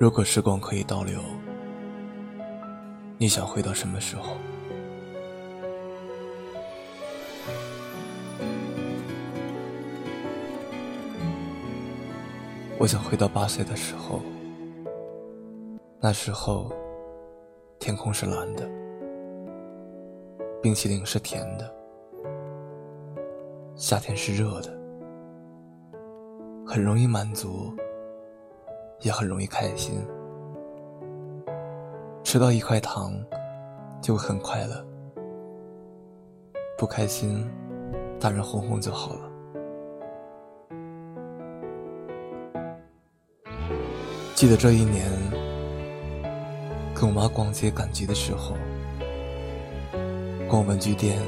如果时光可以倒流，你想回到什么时候？我想回到八岁的时候，那时候天空是蓝的，冰淇淋是甜的，夏天是热的，很容易满足。也很容易开心，吃到一块糖就会很快乐，不开心大人哄哄就好了。记得这一年跟我妈逛街赶集的时候，逛文具店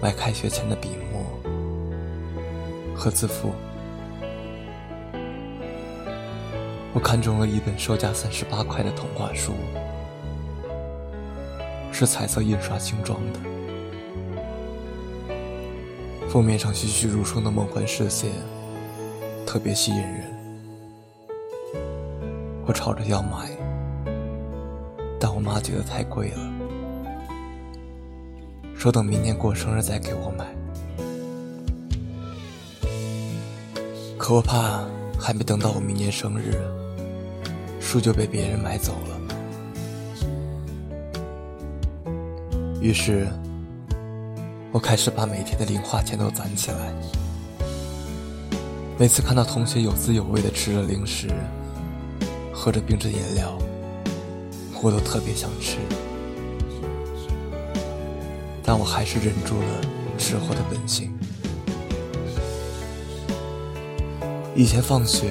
买开学前的笔墨和字符。我看中了一本售价三十八块的童话书，是彩色印刷精装的，封面上栩栩如生的梦幻世界，特别吸引人。我吵着要买，但我妈觉得太贵了，说等明年过生日再给我买。可我怕还没等到我明年生日。书就被别人买走了，于是，我开始把每天的零花钱都攒起来。每次看到同学有滋有味的吃着零食，喝着冰镇饮料，我都特别想吃，但我还是忍住了吃货的本性。以前放学。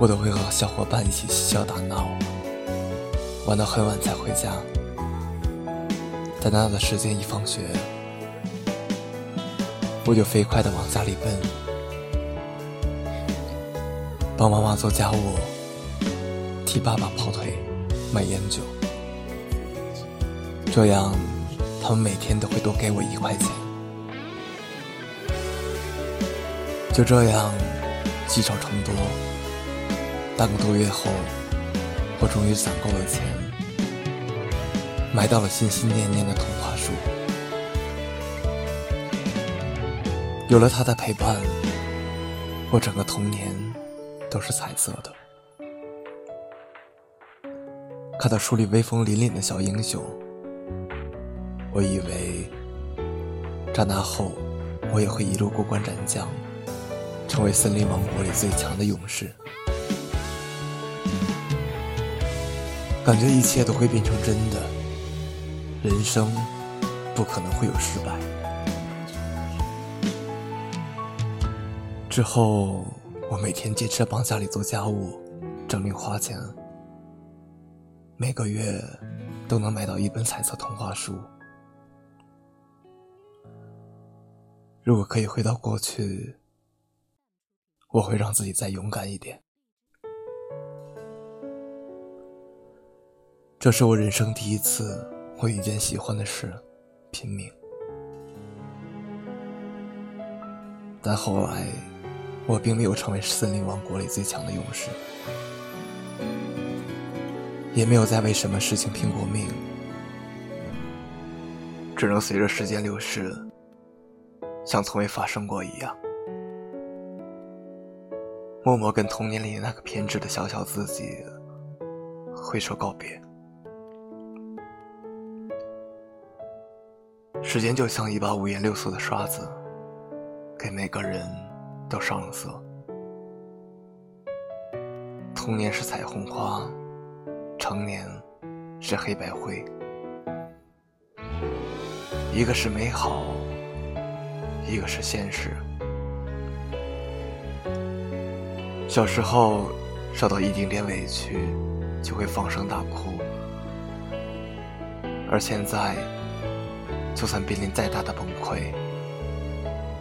我都会和小伙伴一起嬉笑打闹，玩到很晚才回家。等到的时间一放学，我就飞快地往家里奔，帮妈妈做家务，替爸爸跑腿，买烟酒。这样，他们每天都会多给我一块钱。就这样，积少成多。半个多月后，我终于攒够了钱，买到了心心念念的童话书。有了他的陪伴，我整个童年都是彩色的。看到书里威风凛凛的小英雄，我以为长大后我也会一路过关斩将，成为森林王国里最强的勇士。感觉一切都会变成真的，人生不可能会有失败。之后，我每天坚持帮家里做家务，挣零花钱，每个月都能买到一本彩色童话书。如果可以回到过去，我会让自己再勇敢一点。这是我人生第一次为一件喜欢的事拼命，但后来我并没有成为森林王国里最强的勇士，也没有再为什么事情拼过命，只能随着时间流逝，像从未发生过一样，默默跟童年里那个偏执的小小自己挥手告别。时间就像一把五颜六色的刷子，给每个人都上了色。童年是彩虹花，成年是黑白灰。一个是美好，一个是现实。小时候受到一丁点委屈，就会放声大哭，而现在。就算濒临再大的崩溃，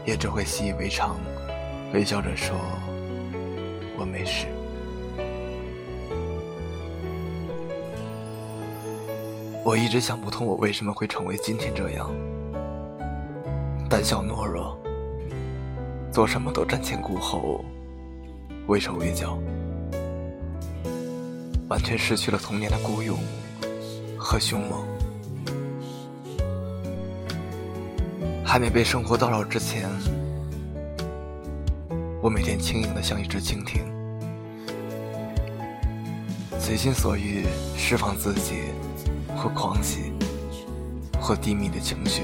也只会习以为常，微笑着说：“我没事。”我一直想不通，我为什么会成为今天这样，胆小懦弱，做什么都瞻前顾后，畏手畏脚。完全失去了童年的孤勇和凶猛。还没被生活叨扰之前，我每天轻盈的像一只蜻蜓，随心所欲释放自己，或狂喜，或低迷的情绪，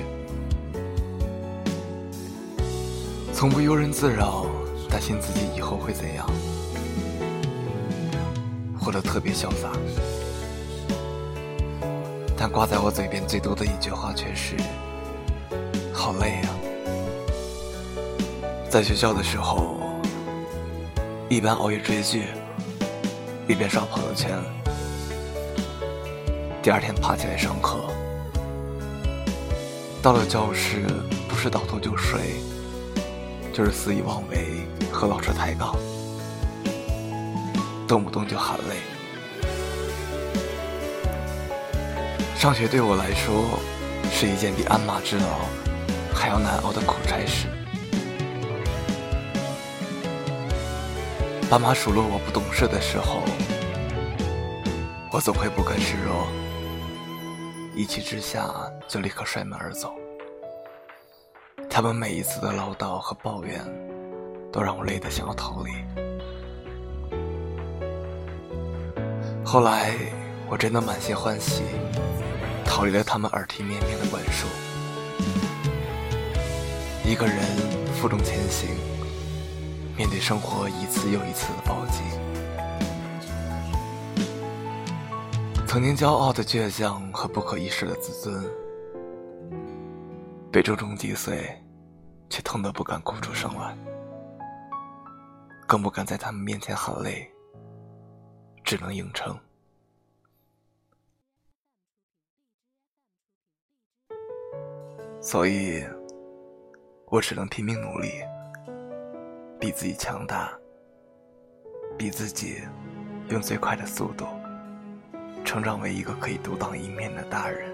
从不庸人自扰。担心自己以后会怎样，活得特别潇洒，但挂在我嘴边最多的一句话却是“好累啊”。在学校的时候，一边熬夜追剧，一边刷朋友圈，第二天爬起来上课，到了教室不是倒头就睡，就是肆意妄为。和老师抬杠，动不动就喊累。上学对我来说是一件比鞍马之劳还要难熬的苦差事。爸妈数落我不懂事的时候，我总会不甘示弱，一气之下就立刻摔门而走。他们每一次的唠叨和抱怨。都让我累得想要逃离。后来，我真的满心欢喜，逃离了他们耳提面命的管束。一个人负重前行，面对生活一次又一次的暴击。曾经骄傲的倔强和不可一世的自尊，被重重击碎，却痛得不敢哭出声来。更不敢在他们面前喊累，只能硬撑。所以，我只能拼命努力，比自己强大，比自己用最快的速度成长为一个可以独当一面的大人。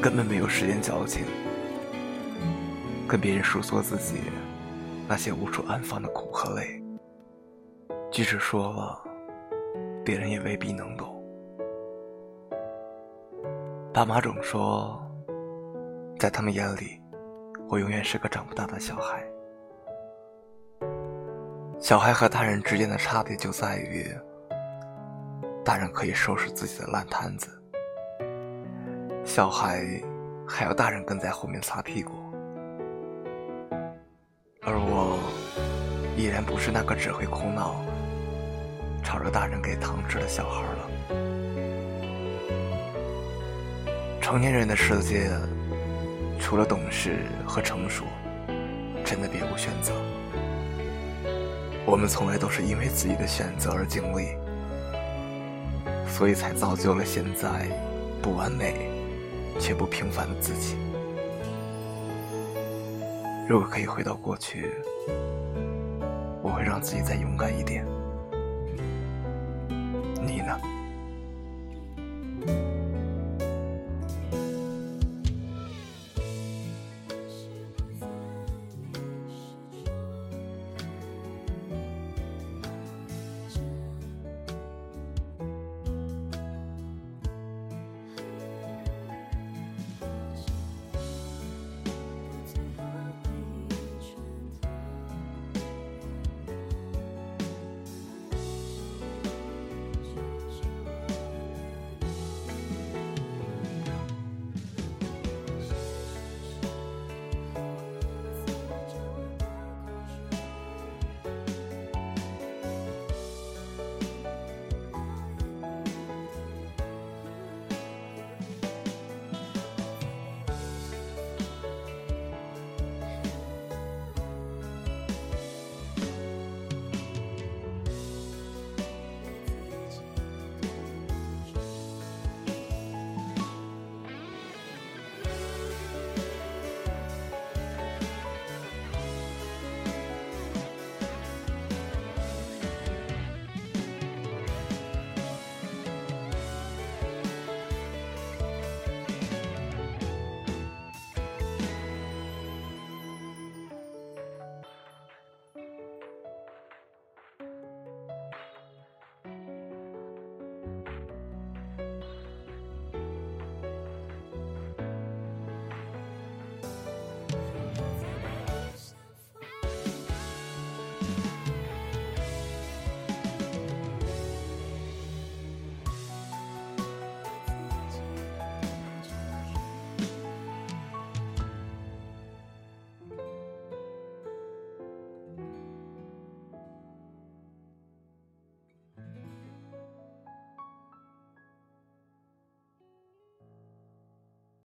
根本没有时间矫情，跟别人诉说自己。那些无处安放的苦和累，即使说了，别人也未必能懂。爸妈总说，在他们眼里，我永远是个长不大的小孩。小孩和大人之间的差别就在于，大人可以收拾自己的烂摊子，小孩还要大人跟在后面擦屁股。而我依然不是那个只会哭闹、吵着大人给糖吃的小孩了。成年人的世界，除了懂事和成熟，真的别无选择。我们从来都是因为自己的选择而经历，所以才造就了现在不完美却不平凡的自己。如果可以回到过去，我会让自己再勇敢一点。你呢？